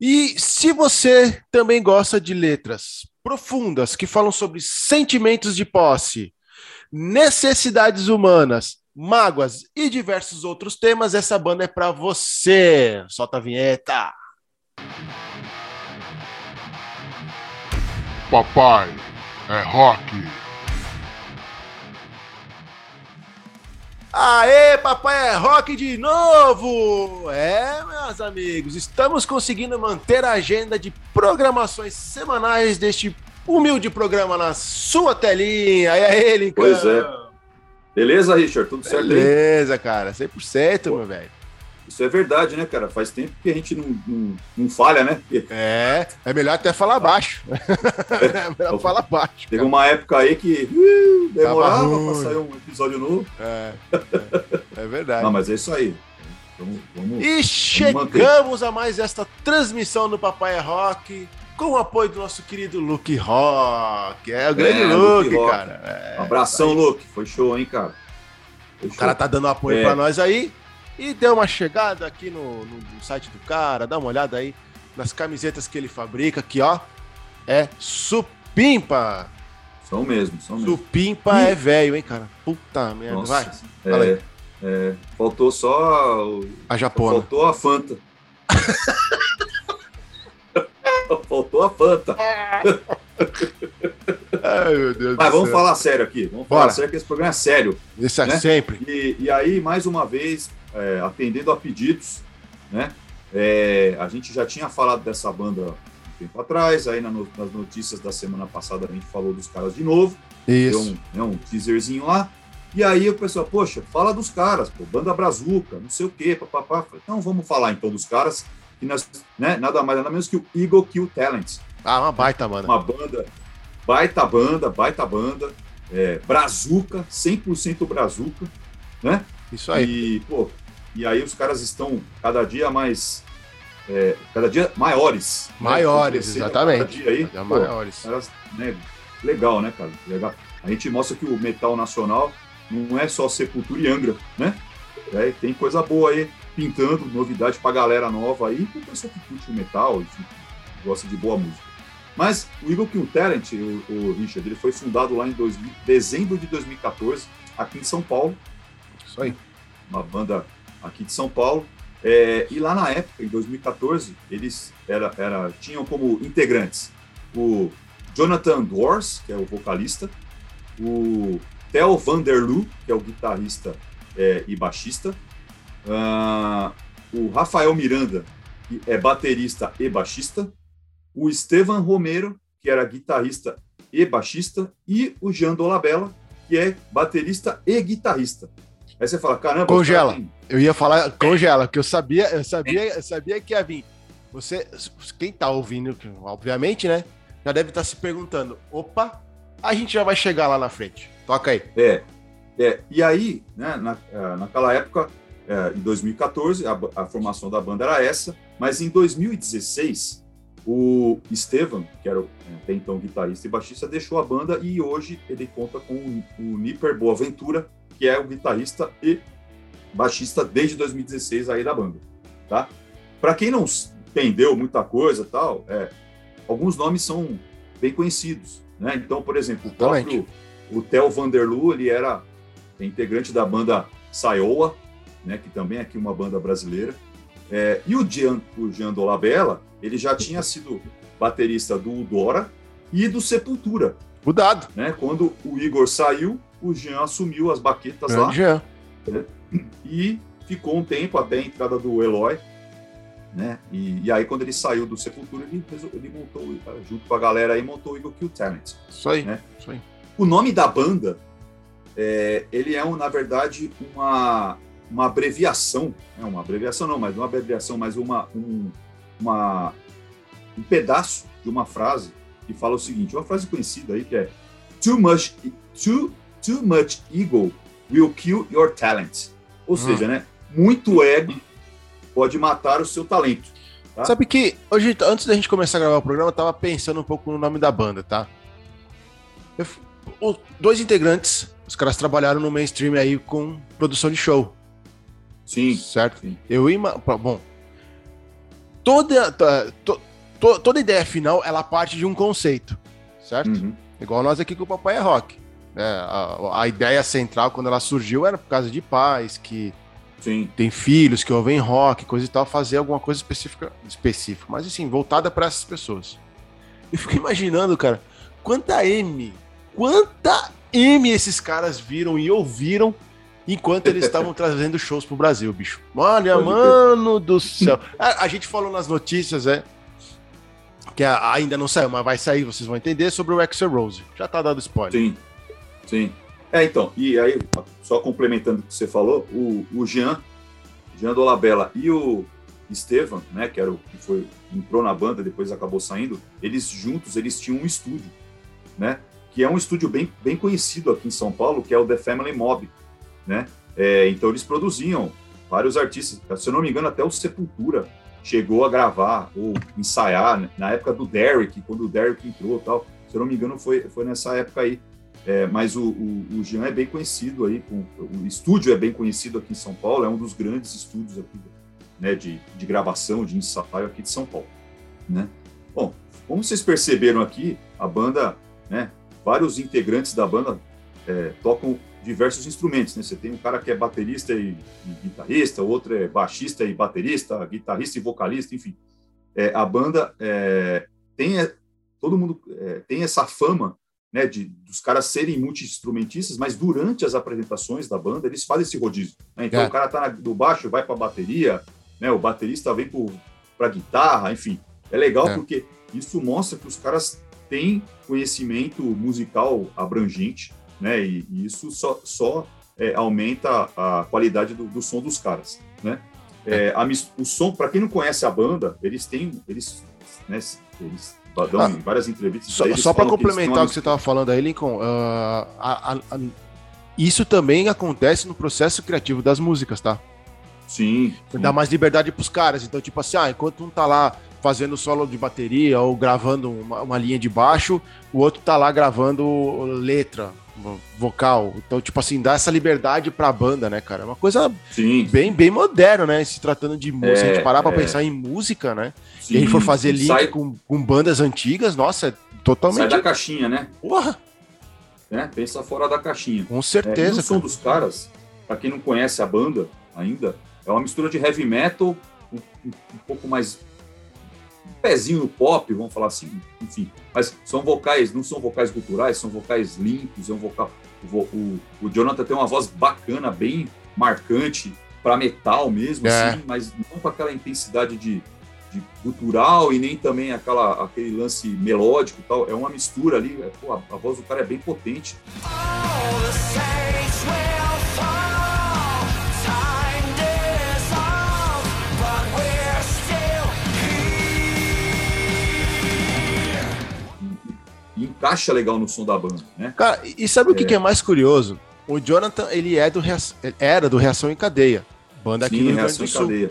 E se você também gosta de letras profundas que falam sobre sentimentos de posse, necessidades humanas, mágoas e diversos outros temas, essa banda é para você. Solta a vinheta. Papai é rock. Aê, papai é rock de novo! É, meus amigos, estamos conseguindo manter a agenda de programações semanais deste humilde programa na sua telinha. E aí, Lincoln? Pois é. Beleza, Richard? Tudo certo Beleza, aí? cara. 100%, Pô. meu velho. Isso é verdade, né, cara? Faz tempo que a gente não, não, não falha, né? É, é melhor até falar baixo. É, melhor falar baixo. Teve cara. uma época aí que uh, demorava pra sair um episódio novo. É, é, é, verdade. Não, mas é isso aí. Vamos, vamos, e chegamos a mais esta transmissão do Papai é Rock com o apoio do nosso querido Luke Rock. É o grande é, Luke, Luke cara. É, um abração, Luke. Foi show, hein, cara. Foi o show. cara tá dando apoio é. pra nós aí. E dê uma chegada aqui no, no, no, site do cara, dá uma olhada aí nas camisetas que ele fabrica, que ó, é supimpa. São mesmo, são mesmo. Supimpa é velho, hein, cara? Puta merda, vai. É, é, faltou só o... a japona. Faltou a Fanta. faltou a Fanta. Ai, meu Deus Mas vamos céu. falar sério aqui. Vamos Bora. falar sério que esse programa é sério. Isso é né? sempre. E, e aí, mais uma vez, é, atendendo a pedidos, né? É, a gente já tinha falado dessa banda um tempo atrás, aí na, nas notícias da semana passada a gente falou dos caras de novo, Isso. deu um, né, um teaserzinho lá, e aí o pessoal, poxa, fala dos caras, pô, banda brazuca, não sei o quê, papapá. Então vamos falar então dos caras, que nós, né, nada mais nada menos que o Eagle Kill Talent. Ah, uma baita banda. Uma banda, baita banda, baita banda, é, brazuca, 100% brazuca, né? Isso aí. E, pô, e aí os caras estão cada dia mais. É, cada dia maiores. Né? Maiores, né? exatamente. Cada aí, cada pô, maiores. Caras, né? Legal, né, cara? Legal. A gente mostra que o metal nacional não é só Sepultura e Angra, né? É, tem coisa boa aí pintando, novidade pra galera nova aí, pro pessoal que curte o metal, enfim, gosta de boa música. Mas o Eagle Kill Talent, o, o Richard, ele foi fundado lá em 2000, dezembro de 2014, aqui em São Paulo, isso aí. Uma banda aqui de São Paulo. É, e lá na época, em 2014, eles era, era, tinham como integrantes o Jonathan Dwars, que é o vocalista, o Theo Vanderloo, que é o guitarrista é, e baixista, uh, o Rafael Miranda, que é baterista e baixista, o Estevan Romero, que era guitarrista e baixista, e o Jean Dolabella, que é baterista e guitarrista. Aí você fala, caramba. Congela. Cara... Eu ia falar congela, porque eu sabia, eu sabia, eu sabia que ia vir. Você, quem tá ouvindo, obviamente, né? Já deve estar tá se perguntando: opa, a gente já vai chegar lá na frente. Toca aí. É. é e aí, né, na, é, naquela época, é, em 2014, a, a, formação da banda era essa, mas em 2016, o Estevan, que era até então guitarrista e baixista, deixou a banda e hoje ele conta com o, o Nipper Boaventura, que é o guitarrista e baixista desde 2016 aí da banda, tá? Para quem não entendeu muita coisa tal, é, alguns nomes são bem conhecidos, né? Então, por exemplo, o próprio o Theo Vanderloo, ele era integrante da banda Saioa, né? Que também é aqui uma banda brasileira. É, e o Jean, o Dolabella, ele já tinha sido baterista do Udora e do Sepultura. Mudado. Né? Quando o Igor saiu, o Jean assumiu as baquetas lá. Jean. Né? E ficou um tempo até a entrada do Eloy. Né? E, e aí, quando ele saiu do Sepultura, ele, ele montou, junto com a galera aí, montou o Eagle Kill Talent. Isso aí, né? isso aí. O nome da banda, é, ele é, um, na verdade, uma, uma abreviação, né? uma abreviação não, mas uma abreviação, mas uma, um, uma, um pedaço de uma frase que fala o seguinte, uma frase conhecida aí que é Too much, too Too much ego will kill your talent. Ou hum. seja, né? Muito ego pode matar o seu talento. Tá? Sabe que hoje, antes da gente começar a gravar o programa, eu tava pensando um pouco no nome da banda, tá? Eu, o, dois integrantes, os caras trabalharam no mainstream aí com produção de show. Sim. Certo? Sim. Eu ima... Bom. toda, to, to, toda ideia final, ela parte de um conceito, certo? Uhum. Igual nós aqui com o Papai é Rock. É, a, a, ideia central, quando ela surgiu, era por causa de pais que Sim. tem filhos que ouvem rock, coisa e tal, fazer alguma coisa específica, específica mas assim, voltada para essas pessoas. Eu fico imaginando, cara, quanta M, quanta M esses caras viram e ouviram enquanto eles estavam trazendo shows pro Brasil, bicho. Olha, Pode mano do céu. A, a, gente falou nas notícias, é. Que a, ainda não saiu, mas vai sair, vocês vão entender, sobre o Axel Rose. Já tá dado spoiler. Sim, sim. É, então, e aí, só complementando o que você falou, o, o Jean, Jean Dolabella e o Estevam, né, que era o que foi, entrou na banda, depois acabou saindo, eles juntos, eles tinham um estúdio, né, que é um estúdio bem, bem conhecido aqui em São Paulo, que é o The Family Mob, né, é, então eles produziam vários artistas, se eu não me engano, até o Sepultura chegou a gravar ou ensaiar, né, na época do Derek, quando o Derek entrou tal, se eu não me engano, foi, foi nessa época aí, é, mas o, o, o, Jean é bem conhecido aí, com, o estúdio é bem conhecido aqui em São Paulo, é um dos grandes estúdios aqui, né, de, de gravação, de ensaio aqui de São Paulo, né? Bom, como vocês perceberam aqui, a banda, né, vários integrantes da banda é, tocam diversos instrumentos, né? Você tem um cara que é baterista e, e guitarrista, outro é baixista e baterista, guitarrista e vocalista, enfim. É, a banda é, tem todo mundo é, tem essa fama né, de, dos caras serem multi-instrumentistas, mas durante as apresentações da banda, eles fazem esse rodízio. Né? Então, é. o cara tá do baixo, vai para a bateria, né, o baterista vem para guitarra, enfim. É legal é. porque isso mostra que os caras têm conhecimento musical abrangente, né, e, e isso só, só é, aumenta a qualidade do, do, som dos caras, né. É, a, o som, para quem não conhece a banda, eles têm, eles, né, eles dão ah, várias entrevistas. Só, só para complementar o que você estava falando aí, Lincoln, uh, a, a, a, isso também acontece no processo criativo das músicas, tá? Sim. sim. Dá mais liberdade para os caras. Então, tipo assim, ah, enquanto um tá lá fazendo solo de bateria ou gravando uma, uma linha de baixo, o outro tá lá gravando letra, vocal. Então, tipo assim, dá essa liberdade pra banda, né, cara? É uma coisa Sim. bem bem moderna, né? Se tratando de música, é, a gente parar é. pra pensar em música, né? Sim. E a gente for fazer link Sai... com, com, bandas antigas, nossa, é totalmente. Sai da caixinha, né? Porra! É, pensa fora da caixinha. Com certeza. É, o som dos caras, pra quem não conhece a banda ainda, é uma mistura de heavy metal, um, um pouco mais pezinho no pop, vamos falar assim, enfim. Mas são vocais, não são vocais culturais, são vocais limpos, é um vocal. O, o, o Jonathan tem uma voz bacana, bem marcante, para metal mesmo, é. assim, mas não com aquela intensidade de, de cultural e nem também aquela, aquele lance melódico e tal. É uma mistura ali, é, pô, a, a, voz do cara é bem potente. Encaixa legal no som da banda, né? Cara, e sabe é. o que, é. que, é mais curioso? O Jonathan, ele é do era do Reação em Cadeia, banda aqui Sim, no Rio Grande do Sul. Cadeia.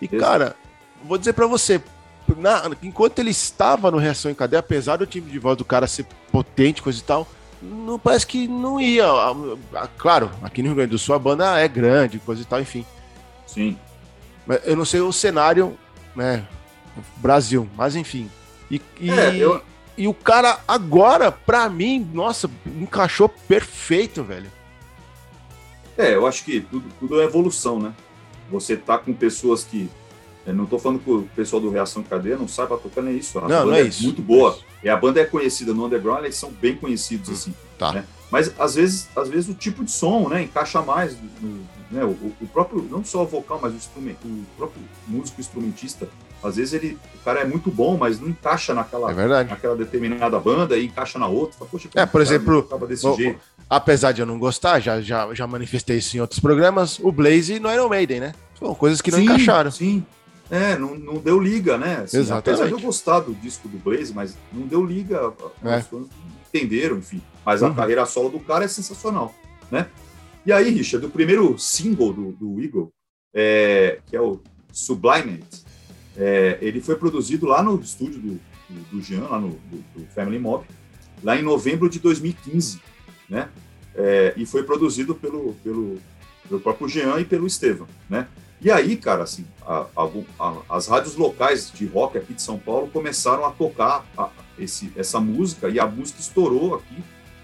E, Exato. cara, vou dizer para você, na, enquanto ele estava no Reação em Cadeia, apesar do time de voz do cara ser potente, coisa e tal, não parece que não ia. Claro, aqui no Rio Grande do Sul a banda é grande, coisa e tal, enfim. Sim. Mas eu não sei o cenário, né? Brasil, mas enfim. E, e... É, eu, e o cara agora, pra mim, nossa, encaixou perfeito, velho. É, eu acho que tudo, tudo é evolução, né? Você tá com pessoas que. Eu não tô falando que o pessoal do Reação Cadeia não saiba tocar nem isso. A não, não é, é isso. muito boa. E a banda é conhecida no underground, eles são bem conhecidos, hum, assim. Tá. Né? Mas às vezes, às vezes o tipo de som, né, encaixa mais no, né, o, o, próprio, não só o vocal, mas o, instrumento, o próprio músico instrumentista às vezes ele, o cara é muito bom, mas não encaixa naquela, é naquela determinada banda e encaixa na outra. Poxa, é, por exemplo, apesar de eu não gostar, já, já, já manifestei isso em outros programas, o Blaze no Iron Maiden, né? São coisas que não sim, encaixaram. Sim, é, não, não deu liga, né? Assim, Exatamente. Apesar de eu gostar do disco do Blaze, mas não deu liga. É. entenderam, enfim. Mas a uhum. carreira solo do cara é sensacional, né? E aí, Richard, o primeiro single do, do Eagle, é, que é o Sublimed, é, ele foi produzido lá no estúdio do, do, do Jean, lá no do, do, Family Mob, lá em novembro de 2015, né? É, e foi produzido pelo, pelo, pelo próprio Jean e pelo Estevam, né? E aí, cara, assim, a, a, as rádios locais de rock aqui de São Paulo começaram a tocar esse, essa música e a música estourou aqui,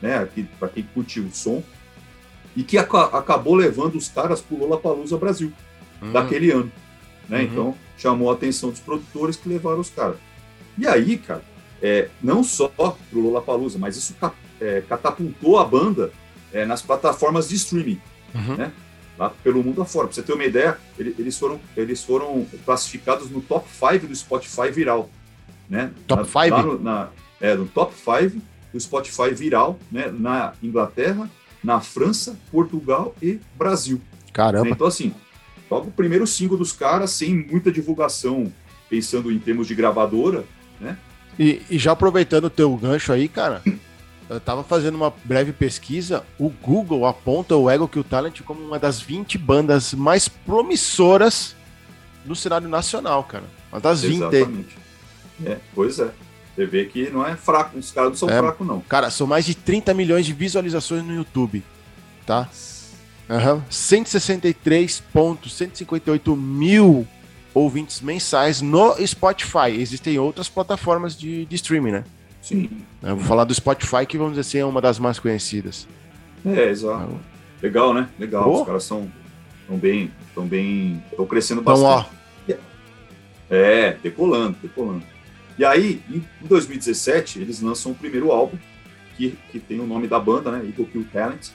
né? Aqui para quem curtiu o som e que acabou levando os caras para o Lollapalooza Brasil uhum. daquele ano, né? Uhum. Então chamou a atenção dos produtores que levaram os caras. E aí, cara, é, não só para o Lollapalooza, mas isso é, catapultou a banda é, nas plataformas de streaming, uhum. né? Lá pelo mundo afora. Para você ter uma ideia, eles foram, eles foram classificados no top 5 do Spotify viral. Né? Top 5? É, no top 5 do Spotify viral, né? na Inglaterra, na França, Portugal e Brasil. Caramba. Então, assim, logo o primeiro single dos caras, sem muita divulgação, pensando em termos de gravadora, né? E, e já aproveitando o teu gancho aí, cara, eu tava fazendo uma breve pesquisa, o Google aponta o Ego Kill Talent como uma das 20 bandas mais promissoras no cenário nacional, cara. Uma das 20. Exatamente. É, pois é. Você vê que não é fraco, os caras não são é, fracos, não. Cara, são mais de 30 milhões de visualizações no YouTube, tá? Uhum. 163.158 mil ouvintes mensais no Spotify. Existem outras plataformas de, de streaming, né? Sim. Eu vou falar do Spotify, que vamos dizer assim, é uma das mais conhecidas. É, exato. Então, Legal, né? Legal. Oh. Os caras são, são bem. Estão bem. Estão crescendo bastante. Então, ó. É, decolando, decolando. E aí, em 2017, eles lançam o primeiro álbum, que, que tem o nome da banda, né? Eagle Kill Talent.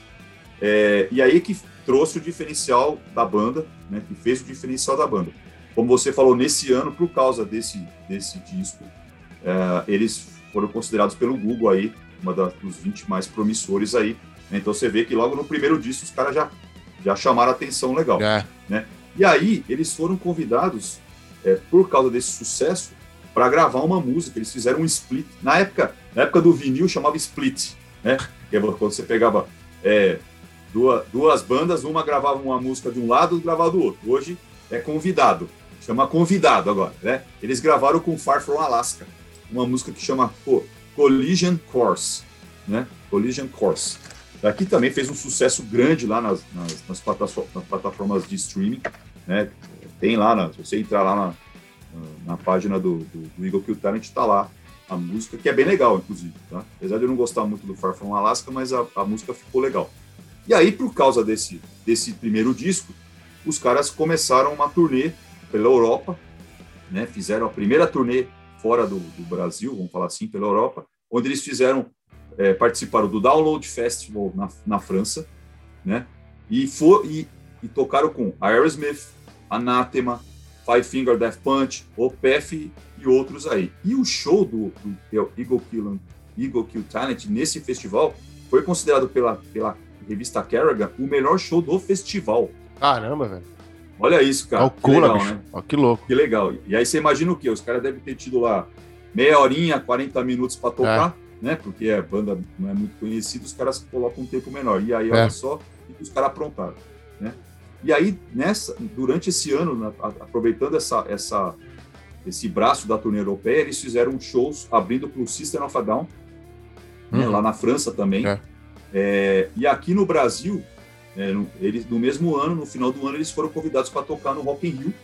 É, e aí que trouxe o diferencial da banda, né? Que fez o diferencial da banda. Como você falou, nesse ano, por causa desse, desse disco, é, eles foram considerados pelo Google aí, uma das, dos 20 mais promissores aí. Né? Então você vê que logo no primeiro disco os caras já, já chamaram a atenção legal. É. Né? E aí eles foram convidados, é, por causa desse sucesso, para gravar uma música. Eles fizeram um split. Na época, na época do vinil chamava split, né? Que é quando você pegava é, duas, duas bandas, uma gravava uma música de um lado e gravava do outro. Hoje é convidado, chama convidado agora, né? Eles gravaram com Far From Alaska, uma música que chama pô, Collision Course, né? Collision Course. Aqui também fez um sucesso grande lá nas, nas, nas, plataformas de streaming, né? Tem lá, se você entrar lá na, na página do, do, do Eagle Kill Talent está lá a música, que é bem legal, inclusive. Tá? Apesar de eu não gostar muito do Far From Alaska, mas a, a música ficou legal. E aí, por causa desse, desse primeiro disco, os caras começaram uma turnê pela Europa, né? fizeram a primeira turnê fora do, do Brasil, vamos falar assim, pela Europa, onde eles fizeram, é, participaram do Download Festival na, na França, né? E, for, e, e tocaram com Aerosmith, Anathema, Five Finger Death Punch, Opeth e outros aí. E o show do, do Eagle, Kill, Eagle Kill Talent nesse festival foi considerado pela, pela revista Kerrigan o melhor show do festival. Caramba, velho. Olha isso, cara. Calcula, que legal, bicho. né? Ó, que louco. Que legal. E aí você imagina o quê? Os caras devem ter tido lá meia horinha, 40 minutos para tocar, é. né? Porque a banda não é muito conhecida, os caras colocam um tempo menor. E aí, olha é. só, os caras aprontaram, né? E aí, nessa, durante esse ano, aproveitando essa, essa, esse braço da turnê europeia, eles fizeram shows abrindo para o System of a Down, né, uhum. lá na França também. É. É, e aqui no Brasil, é, no, eles, no mesmo ano, no final do ano, eles foram convidados para tocar no Rock in Rio,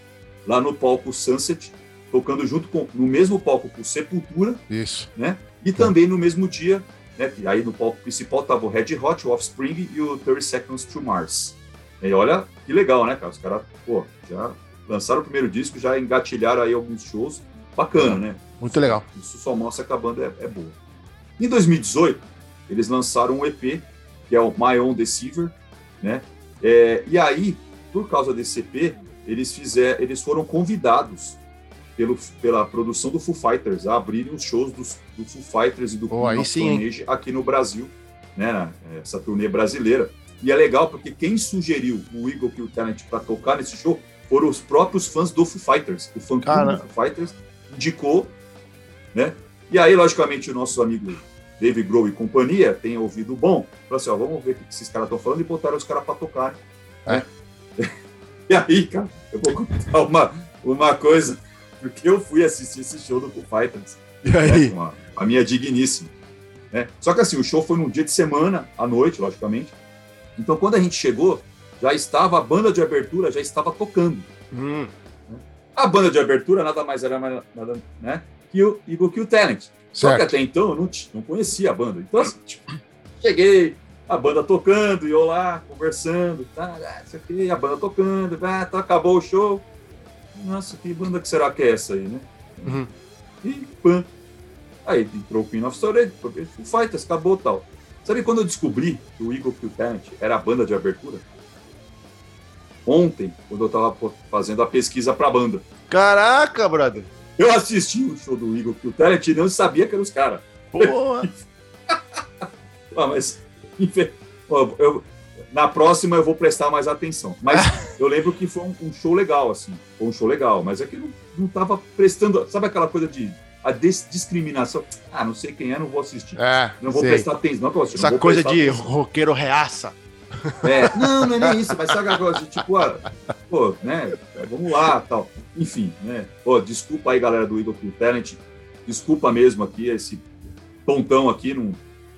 lá no palco Sunset, tocando junto com, no mesmo palco com Sepultura. Isso. Né? E também no mesmo dia, né, aí no palco principal estava o Red Hot, o Offspring e o 30 Seconds to Mars. E olha que legal, né, cara? Os caras, pô, já lançaram o primeiro disco, já engatilharam aí alguns shows. Bacana, né? Muito legal. Isso só mostra que a banda é, é boa. Em 2018, eles lançaram um EP, que é o My Own Deceiver, né? É, e aí, por causa desse EP, eles, fizeram, eles foram convidados pelo, pela produção do Foo Fighters a abrirem os shows dos, do Foo Fighters e do oh, of aqui no Brasil, né? Essa turnê brasileira. E é legal porque quem sugeriu o Eagle Kill Talent para tocar nesse show foram os próprios fãs do Foo Fighters. O fã do Foo Fighters indicou, né? E aí, logicamente, o nosso amigo Dave Grohl e companhia tem ouvido bom. Falou assim, ó, vamos ver o que esses caras estão falando e botaram os caras para tocar. Né? É. E aí, cara, eu vou contar uma, uma coisa, porque eu fui assistir esse show do Foo Fighters. E aí? Né, a, a minha digníssima. Né? Só que assim, o show foi num dia de semana, à noite, logicamente. Então, quando a gente chegou, já estava, a banda de abertura já estava tocando. Hum, A banda de abertura nada mais era nada, né, que o Eagle Kill Talent. Só que certo. até então eu não, não conhecia a banda. Então, assim, tipo, cheguei, a banda tocando, e eu lá, conversando, tá, ah, isso aqui, a banda tocando, ah, tá, acabou o show. Nossa, que banda que será que é essa aí, né? Uhum. E pã. Aí entrou o Queen of Storage, Foo Fighters, acabou tal. Sabe quando eu descobri que o Eagle Kill Talent era a banda de abertura? Ontem, quando eu tava fazendo a pesquisa pra banda. Caraca, brother. Eu assisti o show do Kill Talent e não sabia que eram os caras. Porra. Ah, mas infe- ó, eu- na próxima eu vou prestar mais atenção. Mas eu lembro que foi um, um show legal, assim. Foi um show legal, mas é que não, não tava prestando. Sabe aquela coisa de a des- discriminação? Ah, não sei quem é, não vou assistir. É, Não vou sei. prestar atenção. Não, eu não Essa coisa de atenção. roqueiro reaça. É, não, não é nem isso, mas sabe aquela coisa tipo, ah, pô, né? Vamos lá, tal. Enfim, né? Pô, desculpa aí, galera do Eagle Kill Talent. Desculpa mesmo aqui, esse tontão aqui não,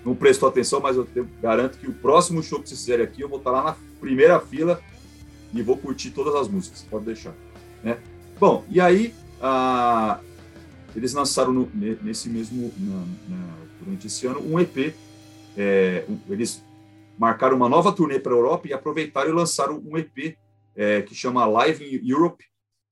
não prestou atenção, mas eu te- garanto que o próximo show que vocês fizerem aqui, eu vou estar lá na primeira fila e vou curtir todas as músicas, pode deixar. Né? Bom, e aí ah, eles lançaram no- ne- nesse mesmo, na- na- durante esse ano, um EP. é, um- eles marcaram uma nova turnê para a Europa e aproveitaram e lançaram um EP é, que chama Live in Europe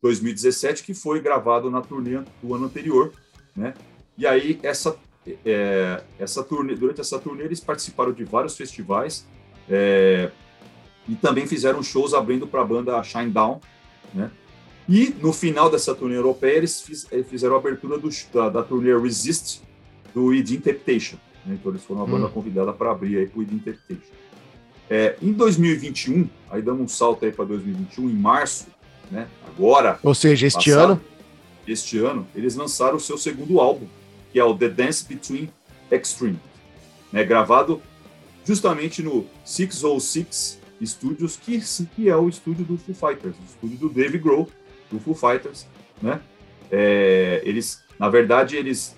2017, que foi gravado na turnê do ano anterior, né? E aí essa é, essa turnê, durante essa turnê eles participaram de vários festivais é, e também fizeram shows abrindo para a banda Shinedown, né? E no final dessa turnê europeia eles, fiz- fizeram a abertura do, da, da turnê Resist do Within Temptation. Né? Então eles foram a banda Hum. convidada para abrir aí para o Within Temptation. É, em 2021, aí damos um salto aí para 2021, em março, né? Agora, Ou seja, este passado, ano. este ano, eles lançaram o seu segundo álbum, que é o The Dance Between Extreme, né, gravado justamente no 606 Studios, que, que é o estúdio do Foo Fighters, o estúdio do Dave Grohl, do Foo Fighters, né? É, eles, na verdade, eles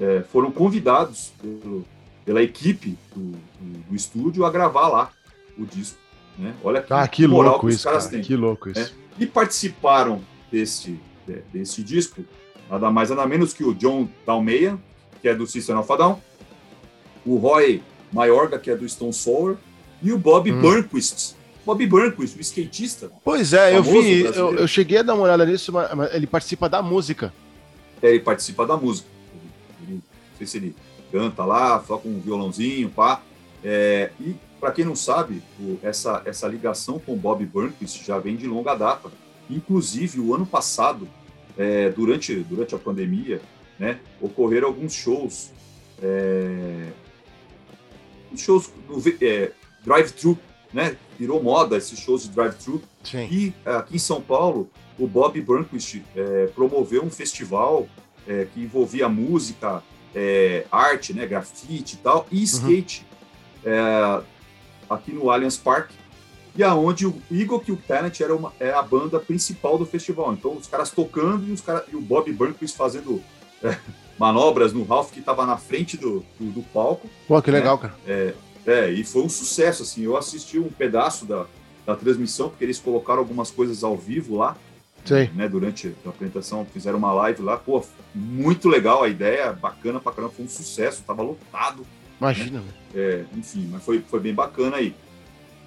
é, foram convidados pelo- pela equipe do, do- do estúdio a gravar lá o disco, né? Olha que, Ah, que moral louco os isso, caras cara. têm Que louco isso. É. e participaram deste, de- deste disco, nada mais nada menos que o John Dalmeia, que é do System of a Down, o Roy Mayorga, que é do Stone Sour, e o Bob Hum. Burnquist. Bob Burnquist, o skatista, Pois é, eu vi, eu, eu cheguei a dar uma olhada nisso, mas ele participa da música. é, ele participa da música. Não sei se ele canta lá, com um violãozinho, pá. É, e, para quem não sabe, o- essa, essa ligação com o Bob Burnquist já vem de longa data. Inclusive, o ano passado, é, durante, durante a pandemia, né, ocorreram alguns shows, é, shows no é, drive-thru, né? Virou moda esses shows de drive-thru. E aqui em São Paulo, o Bob Burnquist é, promoveu um festival é, que envolvia música, é, arte, né, grafite e tal, e skate é, aqui no Allianz Parque, e aonde o Eagle Kill Talent era, uma, era a banda principal do festival. Então os caras tocando e, os cara, e o Bob Burnquist fazendo é, manobras no Ralph que estava na frente do, do, do palco. Pô, que legal, cara. É, e foi um sucesso, assim. Eu assisti um pedaço da, da transmissão, porque eles colocaram algumas coisas ao vivo lá. Né? Durante a apresentação, fizeram uma live lá. Pô, muito legal a ideia, bacana pra caramba, foi um sucesso, tava lotado, Imagina, velho. é, enfim, mas foi, foi bem bacana aí,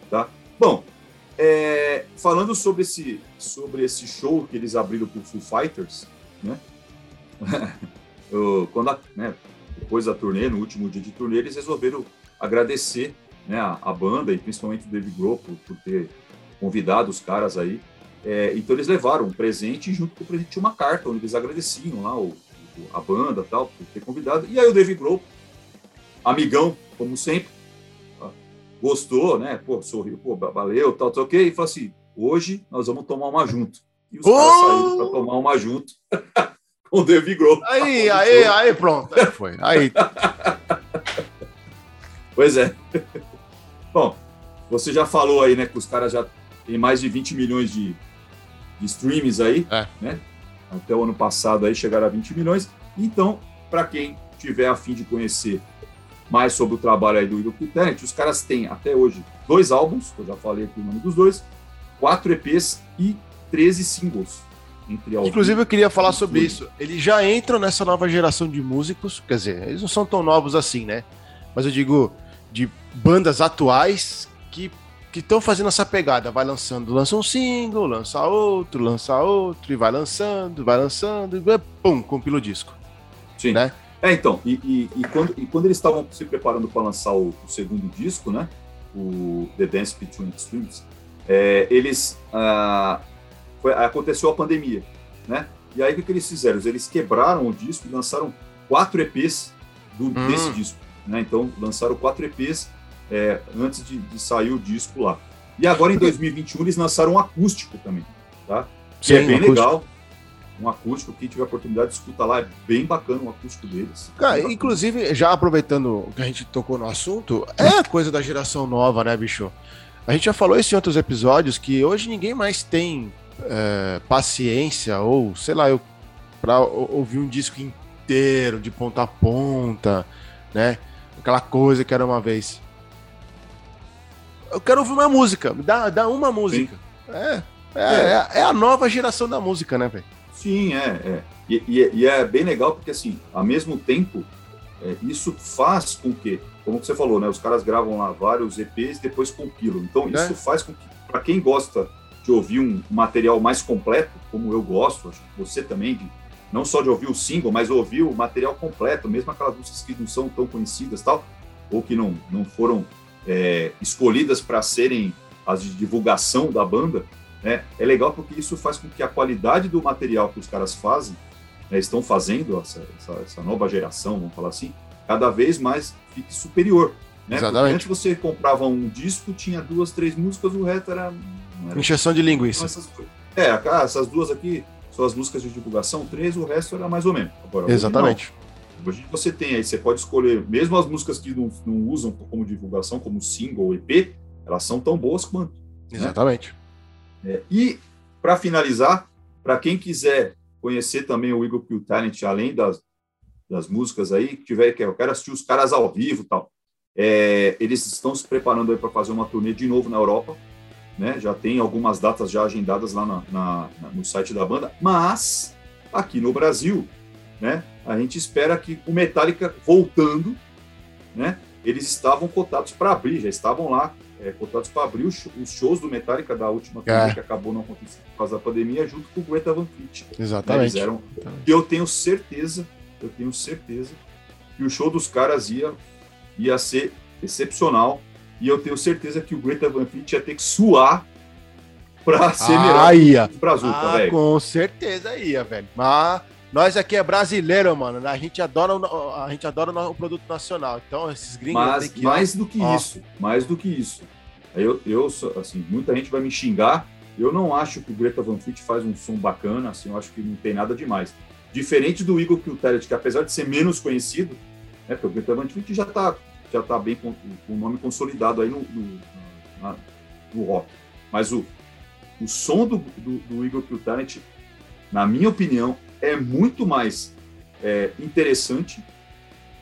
tá? Bom, é, falando sobre esse, sobre esse show que eles abriram pro Foo Fighters, né? Quando a- né, depois da turnê, no último dia de turnê, eles resolveram agradecer né, a, a banda e principalmente o Dave Grohl por, por ter convidado os caras aí. É, então eles levaram um presente e junto com o presente tinha uma carta onde eles agradeciam lá o, o- a banda tal por ter convidado. E aí o Dave Grohl, amigão, como sempre, ó, gostou, né? Pô, sorriu, pô, valeu, tal, tal, ok. E falou assim: hoje nós vamos tomar uma junto. E os caras Oh! saíram para tomar uma junto com o Dave Grohl. Aí, aí, aí, pronto. Aí foi. Aí, Pois é. Bom, você já falou aí, né, que os caras já têm mais de 20 milhões de, de streams aí, É. né? Até o ano passado aí chegaram a 20 milhões. Então, para quem tiver a fim de conhecer mais sobre o trabalho aí do Kill Talent, os caras têm até hoje dois álbuns, que eu já falei aqui o nome dos dois, quatro EPs e 13 singles. Inclusive, eu queria falar sobre isso. Eles já entram nessa nova geração de músicos, quer dizer, eles não são tão novos assim, né? Mas eu digo de bandas atuais que que estão fazendo essa pegada, vai lançando, lança um single, lança outro, lança outro, e vai lançando, vai lançando, e pum, compila o disco. Sim. né? É, então, e, e- e quando, e quando eles estavam se preparando para lançar o, o segundo disco, né? O The Dance Between Extremes, é, eles. ah, foi- aconteceu a pandemia, né? E aí o que, eles fizeram? Eles quebraram o disco e lançaram quatro EPs do, desse disco, né? Então, lançaram quatro EPs é, antes de, de sair o disco lá. E agora em 2021 eles lançaram um acústico também, tá? Que é Sim, bem acústico. legal. Um acústico, quem tiver oportunidade de escutar lá, é bem bacana o acústico deles. Cara, bacana. inclusive, já aproveitando que a gente tocou no assunto, é coisa da geração nova, né, bicho? A gente já falou isso em outros episódios, que hoje ninguém mais tem é, paciência, ou sei lá, eu, pra o- ouvir um disco inteiro, de ponta a ponta, né? Aquela coisa que era uma vez. Eu quero ouvir uma música, me dá, dá uma música. É, é, é, é a nova geração da música, né, velho? Sim, é. é. E, e é- e é bem legal porque, assim, ao mesmo tempo, é, isso faz com que, como você falou, né, os caras gravam lá vários EPs e depois compilam. Então, É. isso faz com que, para quem gosta de ouvir um material mais completo, como eu gosto, acho que você também, de, não só de ouvir o single, mas ouvir o material completo, mesmo aquelas músicas que não são tão conhecidas tal, ou que não, não foram é, escolhidas para serem as de divulgação da banda, né, é legal porque isso faz com que a qualidade do material que os caras fazem, né, estão fazendo, essa, essa, essa nova geração, vamos falar assim, cada vez mais fique superior. Né? Antes você comprava um disco, tinha duas, três músicas, o resto era. Era Injeção de então, linguiça. essas coisas. É, ah, essas duas aqui são as músicas de divulgação, três, o resto era mais ou menos. Agora, Exatamente. Hoje você tem aí, você pode escolher, mesmo as músicas que não, não usam como divulgação, como single ou EP, elas são tão boas quanto. Exatamente. É, e, para finalizar, para quem quiser conhecer também o Eagle Kill Talent, além das, das músicas aí, que tiver que eu quero assistir os caras ao vivo e tal, é, eles estão se preparando aí para fazer uma turnê de novo na Europa, né? Já tem algumas datas já agendadas lá na- na- na- no site da banda, mas aqui no Brasil, né? A gente espera que o Metallica voltando, né? Eles estavam cotados para abrir, já estavam lá é, cotados para abrir os, os shows do Metallica da última turnê É. que acabou não acontecendo por causa da pandemia, junto com o Greta Van Fleet. né? Eles Exatamente. eram, e eu tenho certeza, eu tenho certeza que o show dos caras ia, ia ser excepcional. E eu tenho certeza que o Greta Van Fleet ia ter que suar para ser melhor Ah, ia. que o Brazuca, Ah, velho. com certeza ia, velho. Mas nós aqui é brasileiro, mano. A gente adora o, a gente adora o produto nacional. Então, esses gringos Mas que. mais do que isso, mais do que isso. Eu, eu, sou- assim, muita gente vai me xingar. Eu não acho que o Greta Van Fleet faz um som bacana, assim, eu acho que não tem nada demais. Diferente do Eagle Kill Talent, que apesar de ser menos conhecido, né, porque o Greta Van Fleet já está já tá bem com, o nome consolidado aí no, no, na- no rock. Mas o, o som do, do, do Eagle Kill Talent, na minha opinião, é muito mais é, interessante,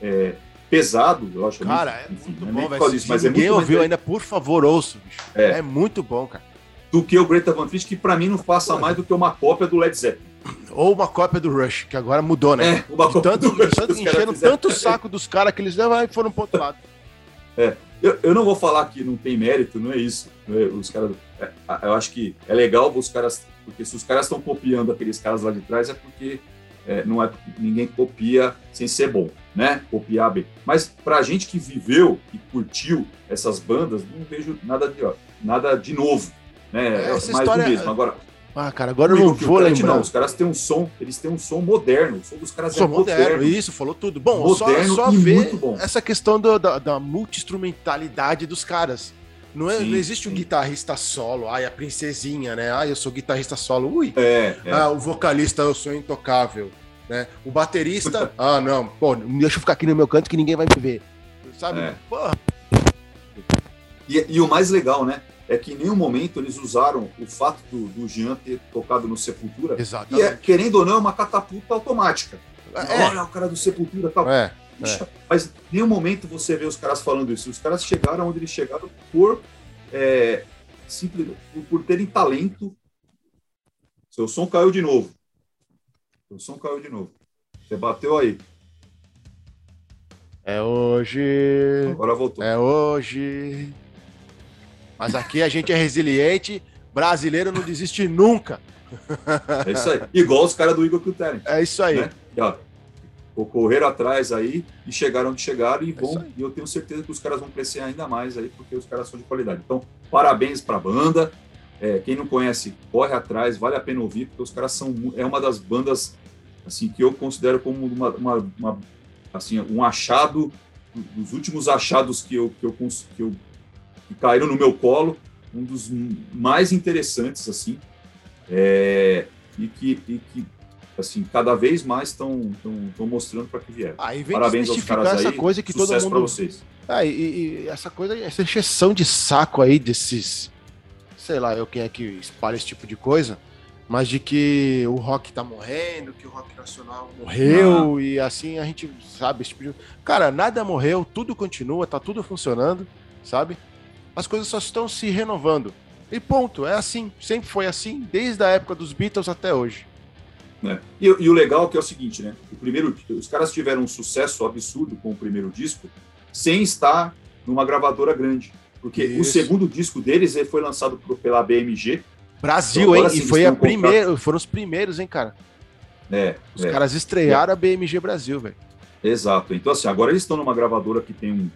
é, pesado, logicamente. Cara, é enfim, muito não é bom, velho. disso, mas é ninguém muito mais ouviu ainda, por favor, ouça, bicho. É. É. muito bom, cara. do que o Greta Van Fleet, que para mim não passa mais do que uma cópia do Led Zeppelin. Ou uma cópia do Rush, que agora mudou, né? É, uma cópia tanto, do Rush tanto encheram tanto o saco dos caras que eles levaram e foram pro outro lado. Eu, eu não vou falar que não tem mérito, não é isso. né? Os caras, é, eu acho que é legal os caras, porque se os caras estão copiando aqueles caras lá de trás é porque é, não é ninguém copia sem ser bom, né? Copiar bem. Mas pra gente que viveu e curtiu essas bandas, não vejo nada de ó, nada de novo, né? É Essa mais história- do mesmo. Agora Ah, cara, agora eu não vou lembrar. Não, os caras têm um som, eles têm um som moderno. O som dos caras Sou é moderno, moderno. isso, falou tudo. Bom, Moderno só, só ver muito bom. essa questão do- da, da multi-instrumentalidade dos caras. Não, é, Sim, não existe um sim. guitarrista solo, ai, a princesinha, né? Ai, eu sou guitarrista solo. Ui, É, é. ah, o vocalista, eu sou intocável. Né? O baterista, ah, não, pô, deixa eu ficar aqui no meu canto que ninguém vai me ver. Sabe? É. Porra, E, e o mais legal, né? É que em nenhum momento eles usaram o fato do, do Jean ter tocado no Sepultura. E é, exatamente. querendo ou não, é uma catapulta automática. É, Olha o cara do Sepultura tal. é, Puxa, Mas em nenhum momento você vê os caras falando isso. Os caras chegaram onde eles chegaram por, é, simples, por, terem talento Seu som caiu de novo. Seu som caiu de novo. Você bateu aí. É hoje. Agora voltou. É hoje. Mas aqui a gente é resiliente. Brasileiro não desiste nunca. É isso aí. Igual os caras do Igor Kilteren. É isso aí. Né? ó, correram atrás aí e chegaram onde chegaram e É vão. aí. e eu tenho certeza que os caras vão crescer ainda mais aí, porque os caras são de qualidade. Então, parabéns para a banda. É, quem não conhece, corre atrás, vale a pena ouvir, porque os caras são é uma das bandas assim que eu considero como uma, uma- uma- assim um achado dos últimos achados que eu que eu, que eu que caíram no meu colo, um dos mais interessantes assim, é, e que e que assim cada vez mais estão mostrando para que vieram. Vem Parabéns aos caras essa aí. coisa que todo mundo. vocês. Ah, e, e essa coisa, essa encheção de saco aí desses. Sei lá, eu quem é que espalha esse tipo de coisa, mas de que o rock tá morrendo, que o rock nacional morreu, e assim a gente sabe, esse tipo de. Cara, nada morreu, tudo continua, tá tudo funcionando, sabe? As coisas só estão se renovando. E ponto, é assim, sempre foi assim, desde a época dos Beatles até hoje. Né? E, e o legal é que é o seguinte, né? O primeiro, os caras tiveram um sucesso absurdo com o primeiro disco, sem estar numa gravadora grande. Porque o Isso. segundo disco deles ele foi lançado por- pela BMG. Brasil, Então, hein? E foi a primeira, foram os primeiros, hein, cara? É, Os é, caras estrearam a BMG Brasil, velho. exato. Então, assim, agora eles estão numa gravadora que tem um,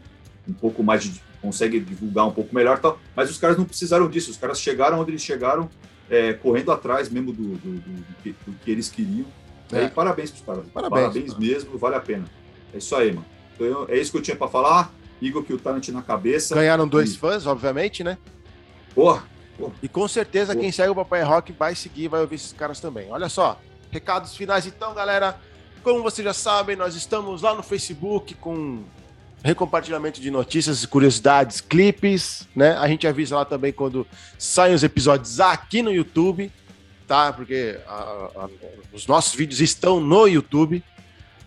um pouco mais de. consegue divulgar um pouco melhor tal, mas os caras não precisaram disso. Os caras chegaram onde eles chegaram, é, correndo atrás mesmo do, do, do- do que, eles queriam. E É. parabéns pros caras. Parabéns. mesmo, vale a pena. É isso aí, mano. Então, eu- é isso que eu tinha pra falar. Igor que o talent na cabeça. Ganharam dois E- fãs, obviamente, né? Porra, E com certeza quem segue o Papai Rock vai seguir, vai ouvir esses caras também. Olha só, recados finais então, galera. Como vocês já sabem, nós estamos lá no Facebook com recompartilhamento de notícias, curiosidades, clipes, né? A gente avisa lá também quando saem os episódios aqui no YouTube, tá? Porque a- a- os nossos vídeos estão no YouTube.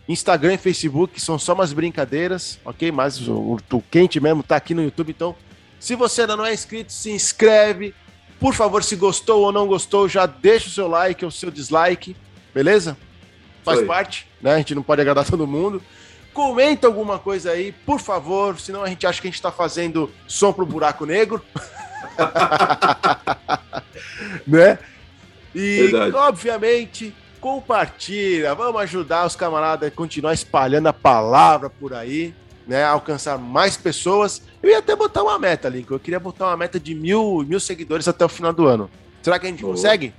Instagram e Facebook são só umas brincadeiras, ok? Mas o, o quente mesmo tá aqui no YouTube, então se você ainda não é inscrito, se inscreve. Por favor, se gostou ou não gostou, já deixa o seu like ou o seu dislike, beleza? Faz parte, né? A gente não pode agradar todo mundo. Comenta alguma coisa aí, por favor, senão a gente acha que a gente tá fazendo som pro buraco negro. né? E, Verdade. obviamente, compartilha. Vamos ajudar os camaradas a continuar espalhando a palavra por aí, né? Alcançar mais pessoas. Eu ia até botar uma meta, Lincoln. Eu queria botar uma meta de mil, mil seguidores até o final do ano. Será que a gente Boa. consegue?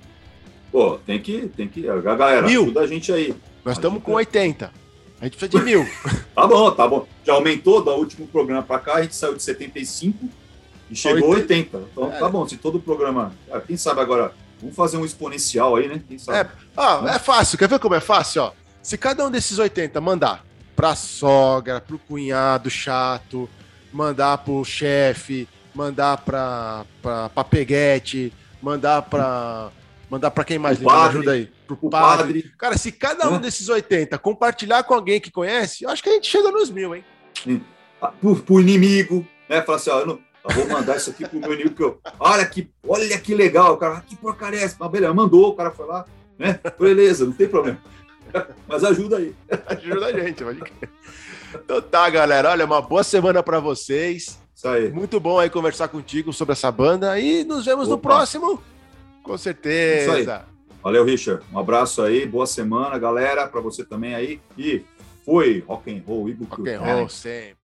pô, tem que, tem que. A galera, Mil. ajuda a gente aí. Nós estamos com é- 80. A gente precisa de mil. Tá bom, tá bom. Já aumentou do último programa pra cá, a gente saiu de 75 e chegou a 80. Então É. tá bom, se todo o programa. ah, Quem sabe agora, vamos fazer um exponencial aí, né? Quem sabe? Ó, é fácil. Quer ver como é fácil? Ó, se cada um desses 80 mandar pra sogra, pro cunhado chato, mandar pro chefe, mandar pra, pra, pra peguete, mandar pra. Mandar pra quem mais? Padre. ajuda aí. Pro o padre. padre. Cara, se cada um desses 80 compartilhar com alguém que conhece, eu acho que a gente chega nos mil, hein? ah, Pro, pro inimigo, né? Falar assim, ó, eu, não, eu vou mandar isso aqui pro meu inimigo, que eu, olha que, olha que legal, o cara, ah, que porcaria é essa? Mas beleza, mandou, o cara foi lá, né? Beleza, não tem problema. Mas ajuda aí. Ajuda a gente, pode. Então tá, galera. Olha, uma boa semana pra vocês. Isso aí. Muito bom aí conversar contigo sobre essa banda e nos vemos no Opa. próximo. Com certeza. Isso Valeu, Richard. Um abraço aí, boa semana, galera, pra você também aí. E foi rock and roll, Igor Rock and roll sempre.